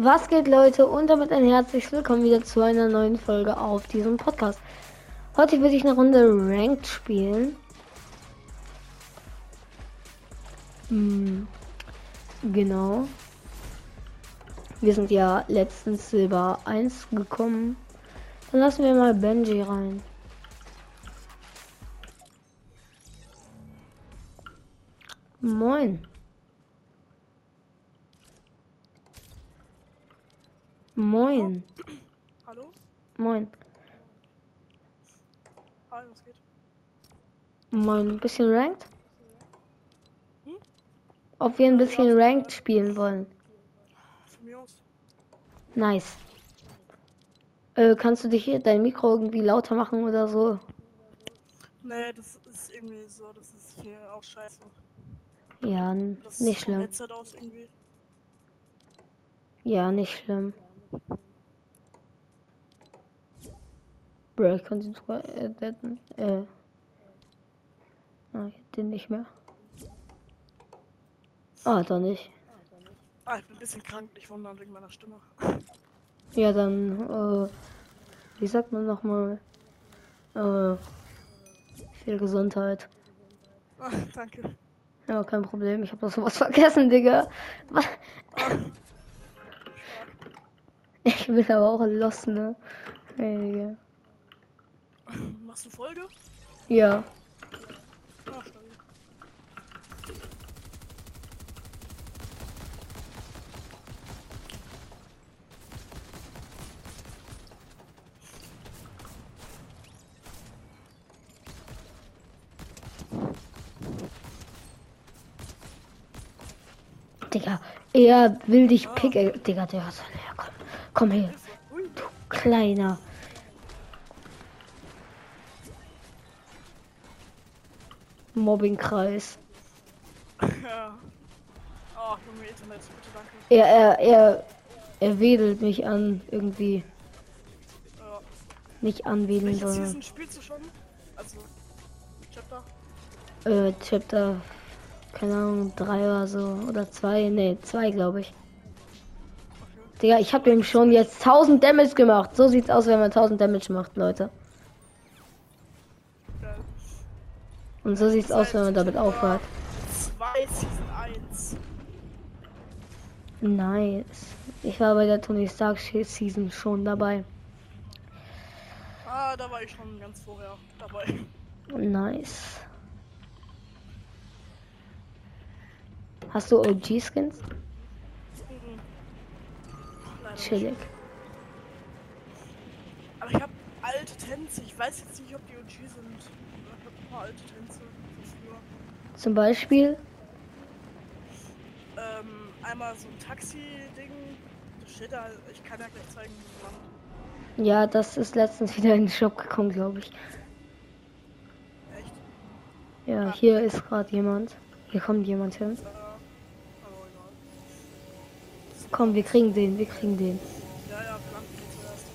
Was geht Leute und damit ein herzliches Willkommen wieder zu einer neuen Folge auf diesem Podcast. Heute würde ich eine Runde Ranked spielen. Hm, genau. Wir sind ja letztens Silber 1 gekommen. Dann lassen wir mal Benji rein. Moin. Moin. Hallo? Moin. Hi, was geht? Moin. Ein bisschen ranked? Hm? Ob wir ein bisschen ranked spielen wollen. Von mir aus. Nice. Äh, kannst du dich hier dein Mikro irgendwie lauter machen oder so? Nee, das ist irgendwie so, das ist hier auch scheiße. Ja, Das nicht schlimm. Aus irgendwie. Ja, nicht schlimm. Bro, ich konnte ihn sogar deaden. Äh. Ah, den nicht mehr. Ah, doch nicht. Ah, ich bin ein bisschen krank, nicht wundern wegen meiner Stimme. Ja, dann, äh, wie sagt man nochmal? Äh, viel Gesundheit. Ah, danke. Ja, kein Problem. Ich habe doch sowas vergessen, Digga. Was? Ah, Ich bin aber auch lost, ne? Hey, machst du Folge? Ja. Ah. Digga, er will dich picken. Digga, der soll her. Komm, her. Du kleiner. Mobbingkreis. Ja. Ah, Junge, Internet, bitte danke. Er, er, er, er wedelt mich an, irgendwie. Ja. Nicht anwedeln, Welche sondern. Season spielst du schon? Also, Chapter? Äh, Chapter, keine Ahnung, drei oder so. Oder zwei. Nee, zwei, glaube ich. Digga, ich habe ihm schon jetzt 1000 Damage gemacht. So sieht's aus, wenn man 1000 Damage macht, Leute. Und so sieht's aus, wenn man damit aufhört. Zwei Season 1. Nice. Ich war bei der Tony Stark Season schon dabei. Ah, da war ich schon ganz vorher dabei. Nice. Hast du OG-Skins? Chillig. Aber ich habe alte Tänze. Ich weiß jetzt nicht, ob die OG sind. Ich habe ein paar alte Tänze. Zum Beispiel? Ähm, einmal so ein Taxi-Ding. Das steht da. Ich kann ja gleich zeigen, wie man. Ja, das ist letztens wieder in den Shop gekommen, glaube ich. Echt? Ja, hier ist gerade jemand. Hier kommt jemand hin. Aber egal. Komm, wir kriegen den, wir kriegen den. Ja, ja, blank zuerst.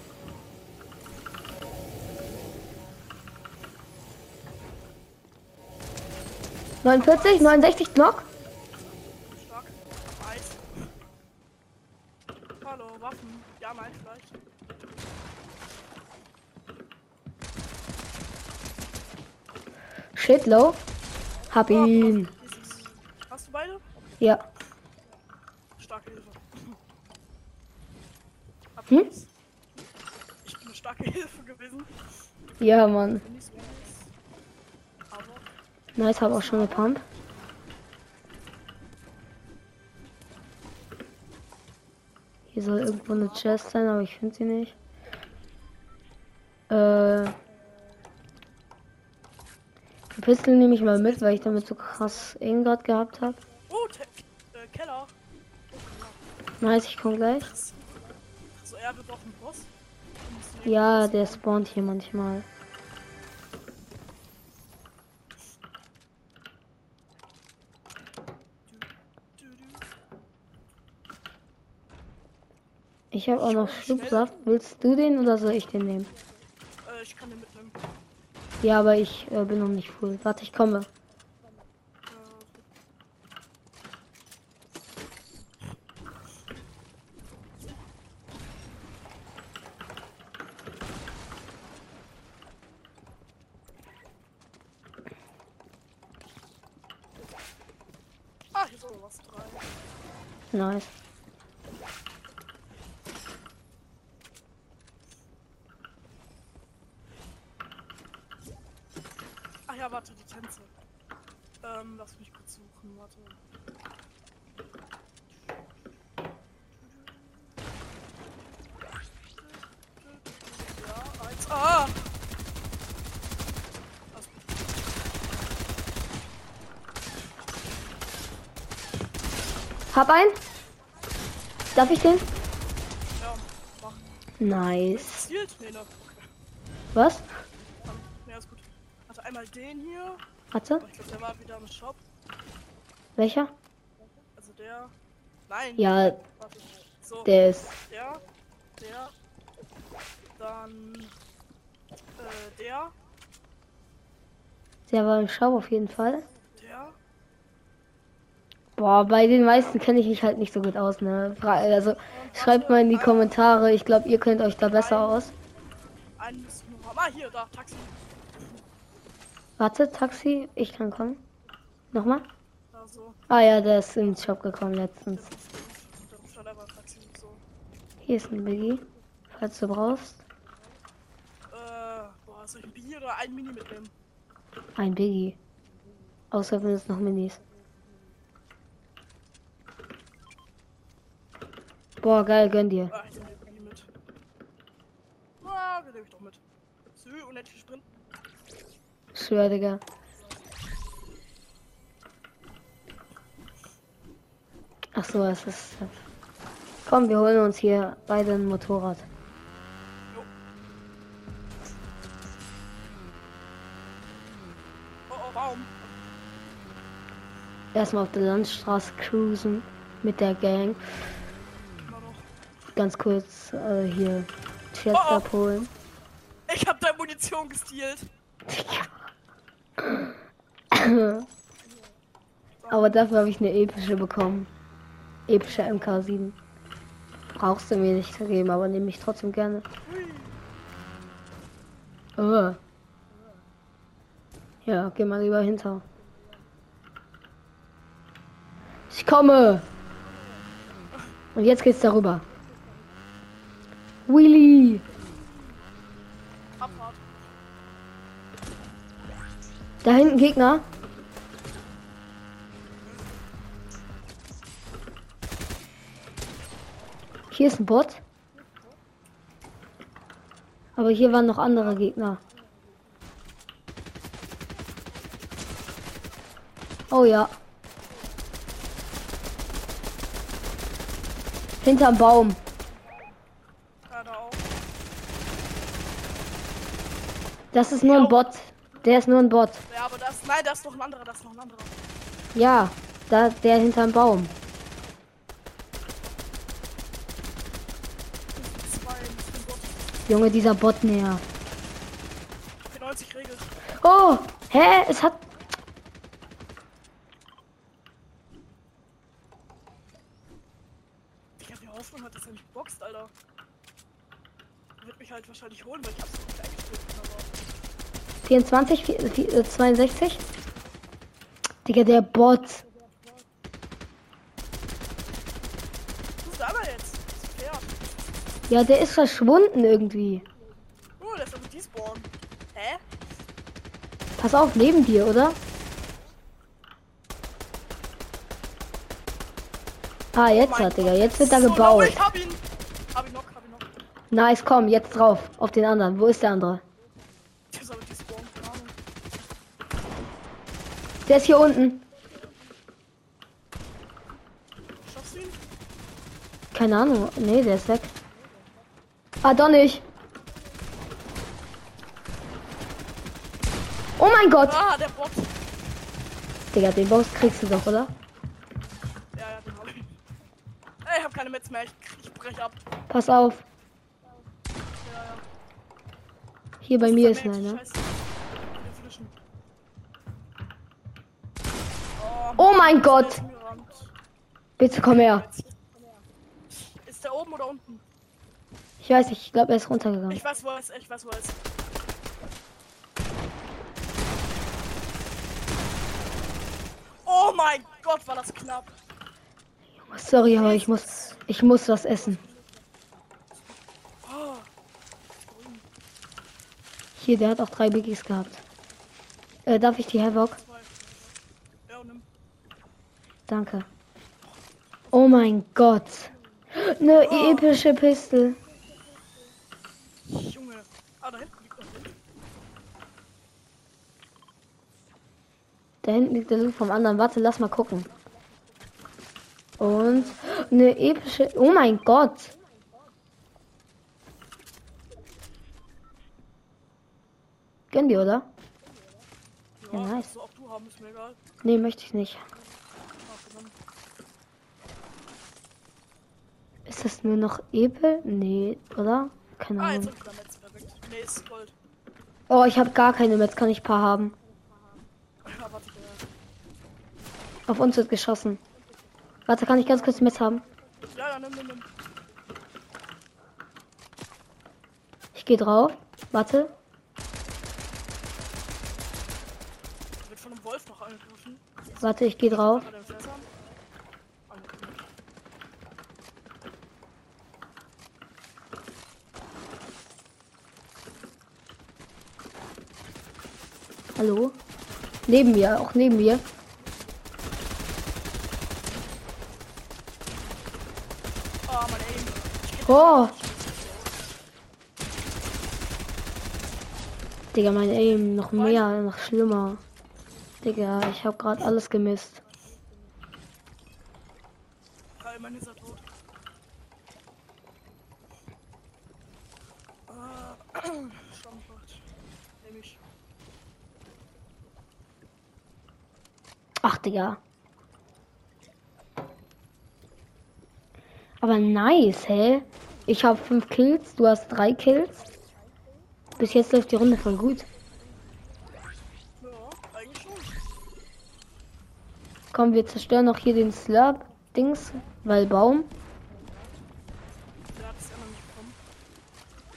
49, 69 Knock. Stark. Auf Eis. Hallo, Waffen. Ja, nein, vielleicht. Shit, low. Hab Oh, ihn. dieses- Hast du beide? Ja. Starke Hilfe. Hab Hm? Ich bin eine starke Hilfe gewesen. Ja, Mann. Nice. Hab auch schon eine Pump. Hier soll irgendwo eine Chest sein, aber ich finde sie nicht. Äh. Die Pistole nehme ich mal mit, weil ich damit so krass gerade gehabt habe. Oh, äh, Keller. Nice, ich komme gleich. Er wird doch ein Boss. Ja, der spawnt hier manchmal. Ich habe auch noch Schlupfsaft. Willst du den oder soll ich den nehmen? Äh, ich kann den mitnehmen. Ja, aber ich äh, bin noch nicht full. Warte, ich komme. Äh, Nice. Ach ja, warte, die Tänze. Ähm, lass mich kurz suchen, warte. Ja, eins. Ah! Alles gut. Hab einen. Darf ich den? Ja, mach. Nice. Nee, ne. Was? Nee, ist gut. Warte, einmal den hier. Aber ich glaube, der war wieder im Shop. Welcher? Also der. Nein. Ja, Warte. So, der ist. der. Der. Dann. Äh, der. Der war im Shop auf jeden Fall. Boah, bei den meisten kenne ich mich halt nicht so gut aus, ne? Also schreibt mal in die Kommentare. Ich glaube, ihr kennt euch da besser aus. Hier, da, Taxi. Warte, Taxi, ich kann kommen. Nochmal? Da so. Ah ja, der ist ins Shop gekommen letztens. Hier ist ein Biggie, falls du brauchst. Äh, boah, soll ich ein Bier oder ein Mini mitnehmen? Ein Biggie. Außer wenn es noch Minis. Boah, geil, gönn dir. Ah, ich Mini mit. Ah, den nehme ich doch mit. Sü, unendlich Sprint. Schwör, Digga. Ach so, es ist. Komm, wir holen uns hier beide ein Motorrad. Jo. Oh, oh, Baum. Erstmal auf der Landstraße cruisen mit der Gang. Ganz kurz äh, hier Chest Oh, oh. abholen. Ich hab deine Munition gestealt. Aber dafür habe ich eine epische bekommen. Epische MK7. Brauchst du mir nicht zu geben, aber nehme ich trotzdem gerne. Oh. Ja, geh mal lieber hinter. Ich komme! Und jetzt geht's darüber. Willy! Da hinten Gegner. Hier ist ein Bot. Aber hier waren noch andere Gegner. Oh ja. Hinterm Baum. Ja, da auch. Das ist nur ein Bot. Der ist nur ein Bot. Ja, aber das. Nein, da ist noch ein anderer, da ist noch ein anderer. Ja, da der hinterm Baum. Junge, dieser Bot näher. 94 regelt. Oh, hä? Es hat. Ich hab die Hoffnung, hat, dass er mich boxt, Alter. Er wird mich halt wahrscheinlich holen, weil ich hab's nicht eingestellt. 24, vi- vi- äh, 62. Digga, der Bot. Ja, der ist verschwunden irgendwie. Oh, der ist aber despawn. Hä? Pass auf, neben dir, oder? Ah, jetzt Oh hat, Digga. Gott, Jetzt wird ist so gebaut. hab ihn. Hab ihn noch, hab ihn noch. Nice, komm, jetzt drauf. Auf den anderen. Wo ist der andere? Der ist aber despawn, keine Ahnung. Der ist hier unten. Schaffst du ihn? Keine Ahnung. Nee, der ist weg. Ah, doch nicht. Oh mein Gott. Ah, der Bot. Digga, den Boss kriegst du doch, oder? Ja, ja, den hab ich. Ey, ich hab keine Metz mehr. Ich, ich brech ab. Pass auf. Ja, ja. Hier bei mir ist Vermerkt, einer. Scheiße. Wir flischen. Oh, mein Gott. Bitte komm her. Ist der oben oder unten? Ich weiß nicht, ich glaube, er ist runtergegangen. Ich weiß, wo er ist. Ich weiß, wo er ist. Oh mein Gott, war das knapp. Sorry, aber ich muss, ich muss was essen. Oh, Hier, der hat auch drei Biggies gehabt. Äh, darf ich die Havoc? Danke. Oh mein Gott. Eine epische Pistole. Junge. Ah, da hinten liegt noch Wind. Da hinten liegt der Loot vom anderen. Warte, lass mal gucken. Und eine epische. Oh mein Gott. Gönn die, oder? Ja, Ja, nice. egal. Nee, möchte ich nicht. Ah, genommen. Ist das nur noch Epe? Nee, oder? Keine Ah, jetzt Ahnung. Nee, ist Gold. Oh, ich habe gar keine Metz. Kann ich paar haben? Auf uns wird geschossen. Warte, kann ich ganz kurz Metz haben? Ja, ja, nimm, nimm, nimm. Ich gehe drauf. Warte. Wird von einem Wolf noch angegriffen. Warte, ich gehe drauf. Hat er einen Fässern? Ah, nee. Hallo? Neben mir, auch neben mir. Oh! Digga, mein Aim noch mehr, noch schlimmer. Digga, ich habe gerade alles gemisst. Geil, mein ist er tot. Ah, Stammfahrt. Nehm ich. Ach, Digga. Aber nice, hä? Ich habe fünf Kills, du hast drei Kills. Bis jetzt läuft die Runde voll gut. Komm, wir zerstören noch hier den Slurp-Dings, weil Baum.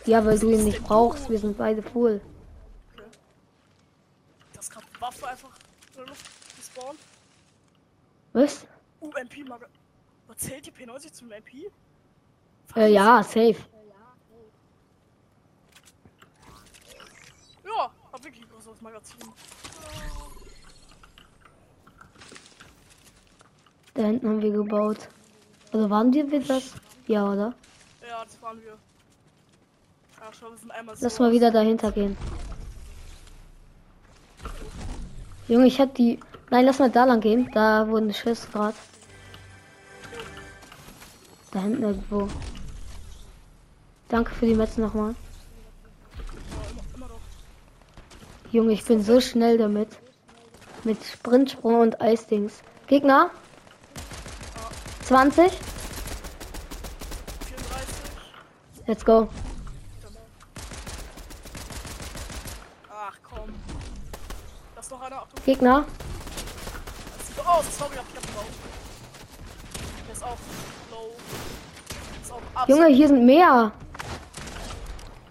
Ja weil du ihn nicht brauchst. Wir sind beide full. Okay. Das gerade Waffe einfach in der Luft gespawnt. Was? UMP Mag. Was zählt die P90 zum MP? Äh, ja, safe. Ja, hab wirklich ein großes Magazin. Da hinten haben wir gebaut. Also waren wir das? Ja, oder? Ja, das waren wir. Ja, schau, wir sind einmal Lass so mal wieder dahinter gehen. Junge, ich hab die. Nein, lass mal da lang gehen. Da wurden Schüsse gerade. Da hinten irgendwo. Danke für die Metz nochmal. Junge, ich bin so schnell damit. Mit Sprintsprung und Eisdings. Gegner? 20. 34. Let's go. Ach komm. Da ist noch einer. Achtung. Gegner? Das sieht aus. Sorry, hab ich abgebaut. Der ist auch low. Junge, hier sind mehr.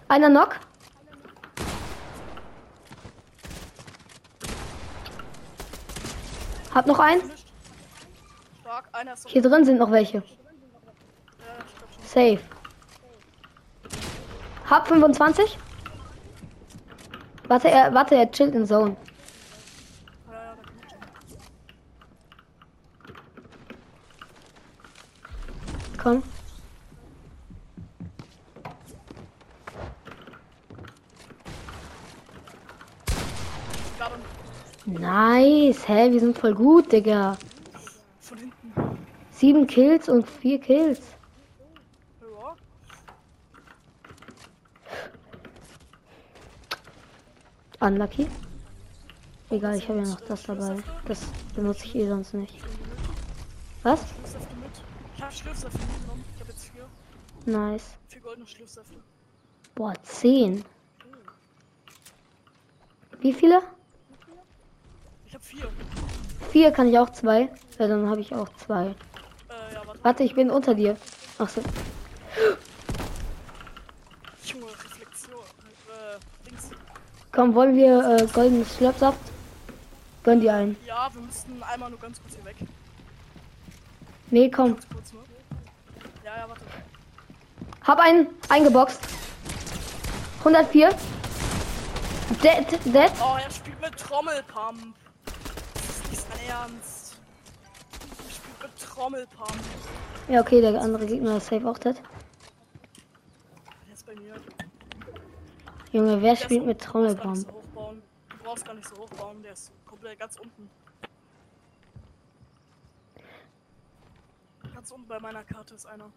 Einer Knock. Hab noch einen. Hier drin sind noch welche. Safe. Hab 25. Warte, er, warte, er chillt in Zone. Komm. Gerade Nice. Hä, wir sind voll gut, Digga. von hinten. Sieben Kills und vier Kills. Ja. Unlucky. Egal, ich habe ja noch das dabei. Das benutze ich eh sonst nicht. Was? Ich hab Schlürfsäfte mitgenommen. Ich hab jetzt vier. Nice. Vier goldene Schlürfsäfte. Boah, zehn. Wie viele? Ich hab vier. Vier kann ich auch zwei. Ja, dann habe ich auch zwei. Äh, ja, warte. Warte, ich bin unter dir. Ach so. Junge, Reflexion. Äh, Dings. Komm, wollen wir äh, goldenes Schlöpfsaft? Gönn dir einen. Ja, wir müssten einmal nur ganz kurz hier weg. Nee, komm. Ganz kurz, ne? Ja, ja, warte. Hab einen eingeboxt. 104. Dead, dead. Oh, er spielt mit Trommelpump. Das ist nicht sein Ernst. Er spielt mit Trommelpump. Ja, okay, der andere Gegner ist safe auch dead. Der ist bei mir. Junge, wer Der spielt mit Trommelpump? Du brauchst gar nicht so hochbauen. Der ist komplett ganz unten. Ganz unten bei meiner Karte ist einer.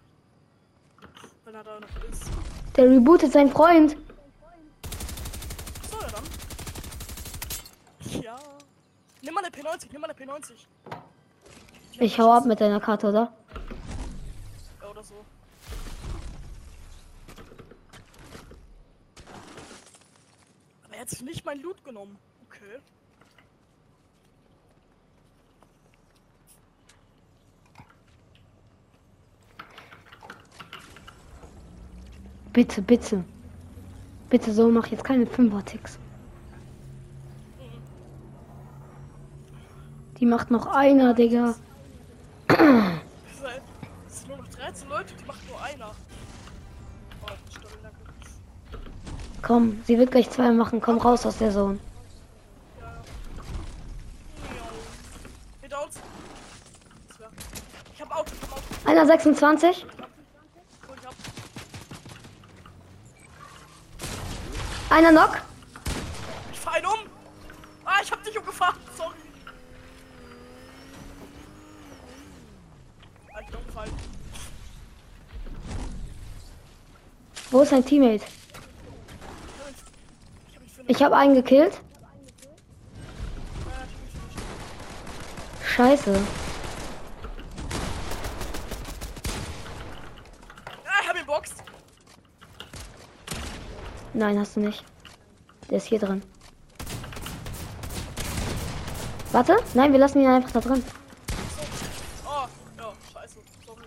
Wenn er da noch ist. Der rebootet seinen Freund. So, ja dann. Ja. Nimm mal eine P90, nimm mal eine P90. Die Ich hau ab mit deiner Karte, oder? Ja, oder so. Aber er hat sich nicht mein Loot genommen. Okay. Bitte, bitte. Bitte so, mach jetzt keine Fünfer-Ticks. Die macht noch einer, Digga. Es sind nur noch 13 Leute, die macht nur einer. Oh. Komm, sie wird gleich zwei machen. Komm raus aus der Zone. Einer 26. Cool, ich hab. Einer Knock. Ich fahr ihn um! Ah, ich hab dich umgefahren, sorry. Ah, ich bin umgefallen. Wo ist sein Teammate? Ich habe einen gekillt. Scheiße. Ah, ich hab ihn boxt. Nein, hast du nicht. Der ist hier drin. Warte. Nein, wir lassen ihn einfach da drin. Oh, ja, scheiße. Sorry.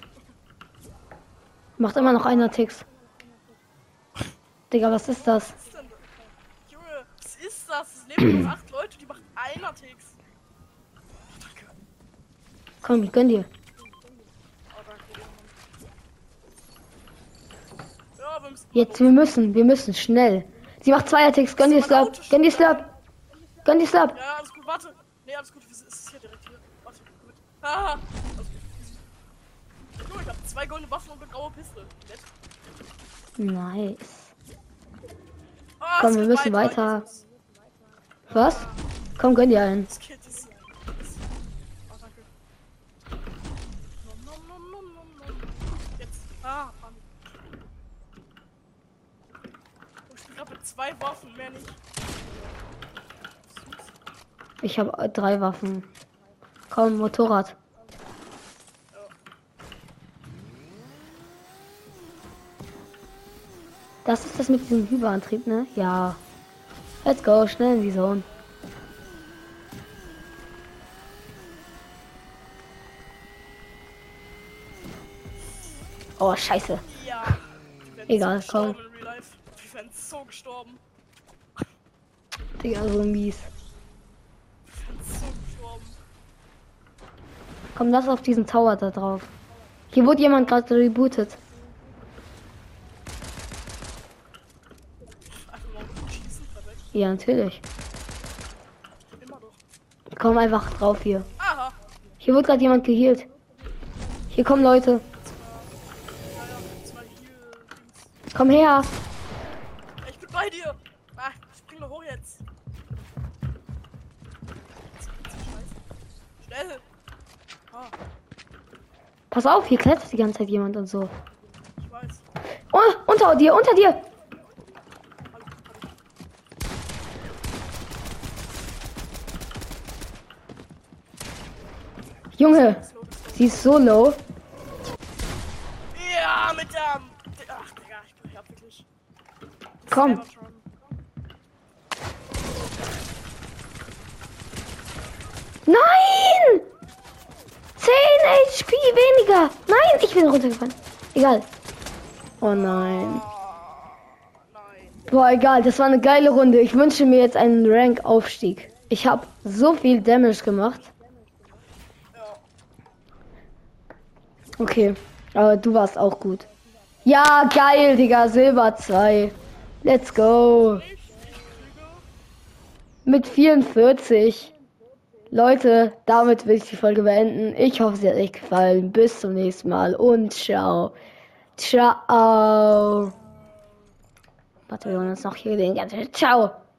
Macht immer noch einer Ticks. Digga, was ist das? Was ist denn das? Junge, was ist das? Es leben nur acht Leute, die machen einer Ticks. Danke. Komm, ich gönn dir. Oh. Jetzt, wir müssen, wir müssen, schnell. Sie macht Zweier-Ticks. Gönn dir Slurp. Gönn dir Slurp. Gönn dir Slurp. Ja, alles gut, warte. Nee, alles gut, es ist hier direkt hier. Warte, gut. Ah, gut. Junge, ich hab zwei goldene Waffen und eine graue Pistole. Nett. Nice. Komm, wir müssen weiter. Was? Komm, gönn dir einen. Zwei Waffen, mehr nicht. Ich habe drei Waffen. Komm, Motorrad. Das ist das mit diesem Hyperantrieb, ne? Ja. Let's go, schnell in die Zone. Oh, scheiße. Ja. Egal, so komm. Wir wären so gestorben. Digga, so mies. So. Komm, lass auf diesen Tower da drauf. Hier wurde jemand gerade rebootet. Einfach mal mit schießen, perfekt. Ja, natürlich. Komm einfach drauf hier. Aha. Hier wurde gerade jemand geheilt. Hier kommen Leute. Komm her. Ich bin bei dir. Ah, spring doch hoch jetzt. Schnell. Ah, Pass auf, hier klettert die ganze Zeit jemand und so. ich weiß. Oh, unter dir, unter dir. Junge, sie ist so low. Ja, mit der. Ach, Digga, ich ja wirklich. Komm. Nein! 10 HP weniger. Nein, ich bin runtergefallen. Egal. Oh. Ah, nein. Boah, egal, das war eine geile Runde. Ich wünsche mir jetzt einen Rank-Aufstieg. Ich habe so viel Damage gemacht. Okay, aber du warst auch gut. Ja, geil, Digga, Silber 2. Let's go. Mit 44. Leute, damit will ich die Folge beenden. Ich hoffe, sie hat euch gefallen. Bis zum nächsten Mal und ciao. Ciao. Warte, wir wollen uns noch hier den ganzen. Ciao.